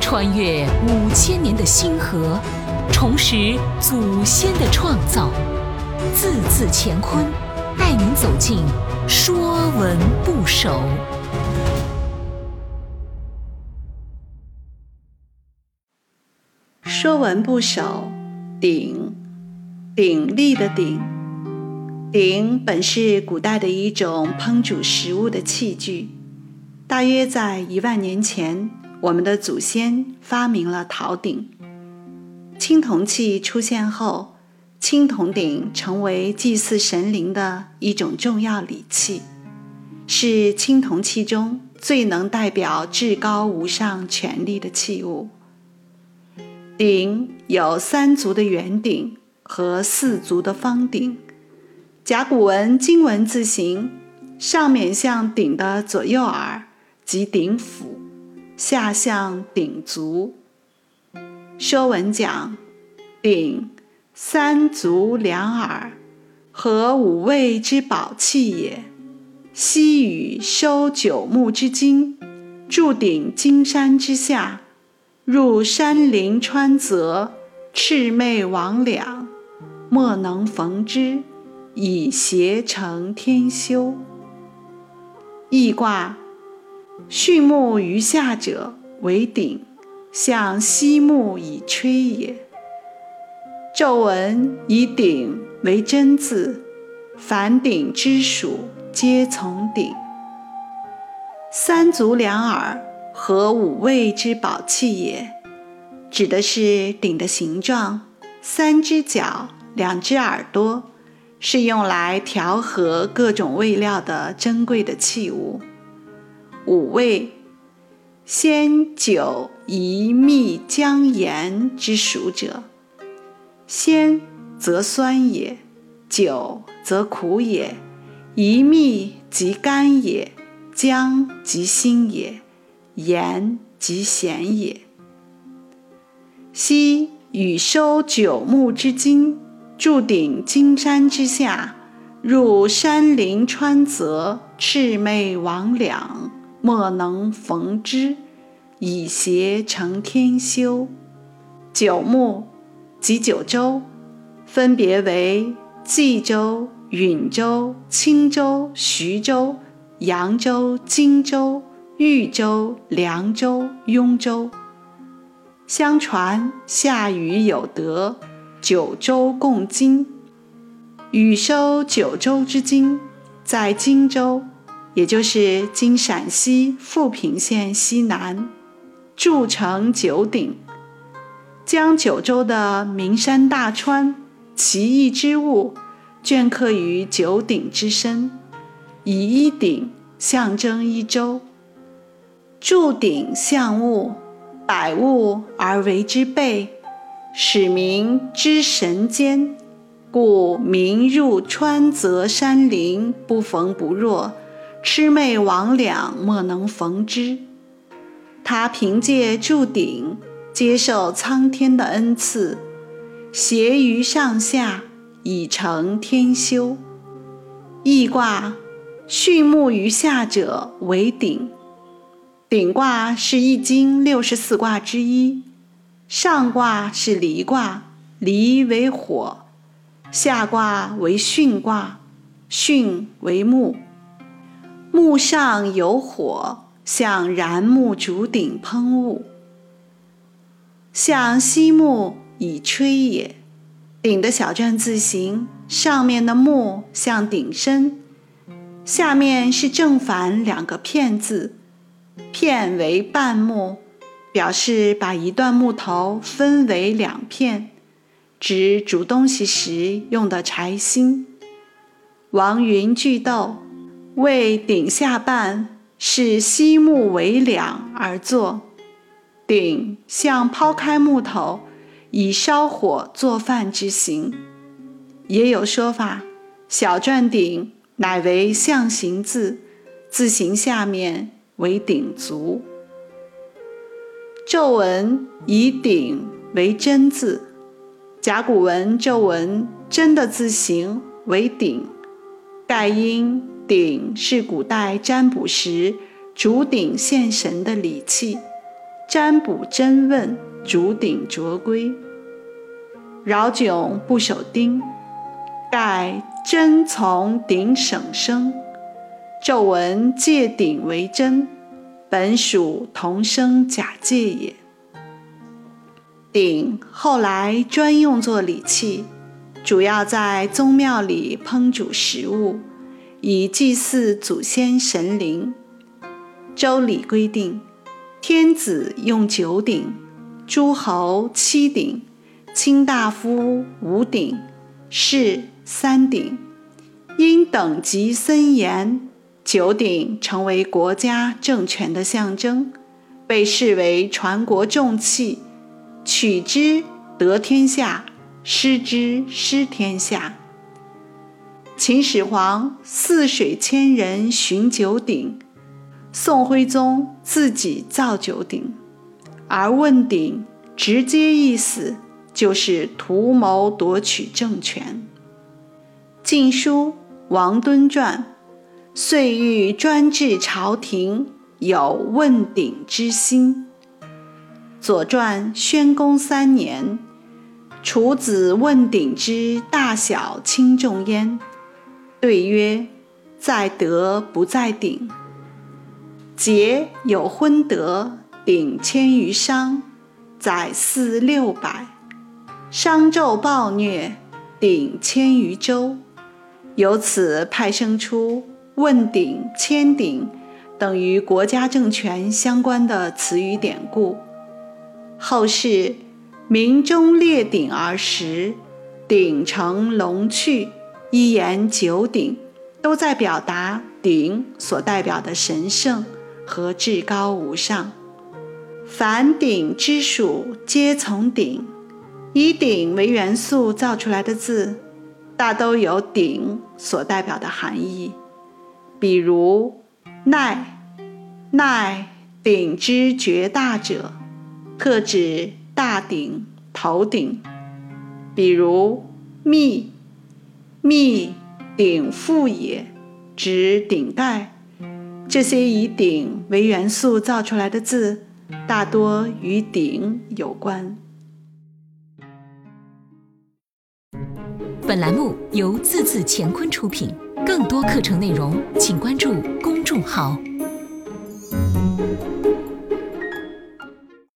穿越五千年的星河，重拾祖先的创造，字字乾坤，带您走进《说文不首》。《说文不首》鼎，鼎立的鼎。鼎本是古代的一种烹煮食物的器具。大约在一万年前，我们的祖先发明了陶鼎。青铜器出现后，青铜鼎成为祭祀神灵的一种重要礼器，是青铜器中最能代表至高无上权力的器物。鼎有三足的圆鼎和四足的方鼎。甲骨文金文字形，上面像鼎的左右耳。即鼎腹，下向鼎足。说文讲：鼎，三足两耳，合五味之宝器也。昔禹收九牧之精，筑鼎金山之下，入山林川泽，魑魅魍魉，莫能逢之，以谐成天修。易卦。畜牧于下者为鼎，象西木以吹也。皱文以鼎为真字，凡鼎之属皆从鼎。三足两耳，合五味之宝器也，指的是鼎的形状。三只脚，两只耳朵，是用来调和各种味料的珍贵的器物。五味，鲜酒宜蜜姜盐之属者。鲜则酸也，酒则苦也，宜蜜即甘也，姜即辛也，盐即咸也。昔禹收九牧之精，筑鼎金山之下，入山林川泽，魑魅魍魉。莫能逢之，以谐成天修。九牧即九州，分别为冀州、允州、青州、徐州、扬州、荆州、豫州、凉州、雍州。相传夏禹有德，九州共金。禹收九州之金，在荆州。也就是今陕西富平县西南，筑成九鼎，将九州的名山大川、奇异之物镌刻于九鼎之身，以一鼎象征一州。筑鼎象物，百物而为之备，使民知神间，故民入川泽山林，不逢不若。魑魅魍魉莫能逢之。他凭借筑鼎，接受苍天的恩赐，协于上下，以成天修。易卦，畜牧于下者为鼎。鼎卦是易经六十四卦之一。上卦是离卦，离为火；下卦为巽卦，巽为木。木上有火，向燃木竹鼎喷雾，向西木以吹也。鼎的小篆字形，上面的木像鼎身，下面是正反两个片字，片为半木，表示把一段木头分为两片，指煮东西时用的柴薪。王云聚斗。为鼎下半是西木为两而作，鼎像抛开木头以烧火做饭之形。也有说法，小篆鼎乃为象形字，字形下面为鼎足。皱文以鼎为真字，甲骨文皱文真的字形为鼎，盖因。鼎是古代占卜时主鼎献神的礼器，占卜真问，竹鼎着归。饶迥不守丁，盖真从鼎省生。骤闻借鼎为真，本属同生假借也。鼎后来专用作礼器，主要在宗庙里烹煮食物，以祭祀祖先神灵。周礼规定，天子用九鼎，诸侯七鼎。卿大夫五鼎，士三鼎，因等级森严，九鼎成为国家政权的象征，被视为传国重器。取之得天下，失之失天下。秦始皇泗水千人寻九鼎，宋徽宗自己造九鼎，而问鼎直接意思。就是图谋夺取政权。《晋书·王敦传》：“遂欲专制朝廷，有问鼎之心。”《左传》宣公三年：“楚子问鼎之大小轻重焉。”对曰：“在德不在鼎。”桀有昏德，鼎千余商，载祀六百。商纣暴虐，鼎千余周，由此派生出“问鼎”“千鼎”等于国家政权相关的词语典故。后世名中列鼎而食，鼎成龙去，一言九鼎，都在表达鼎所代表的神圣和至高无上。凡鼎之属，皆从鼎。以鼎为元素造出来的字，大都有鼎所代表的含义。比如“奈”，“奈”鼎之绝大者，特指大鼎、头鼎。比如“密”，“密”鼎覆也，指顶盖。这些以鼎为元素造出来的字，大多与鼎有关。本栏目由字字乾坤出品，更多课程内容请关注公众号。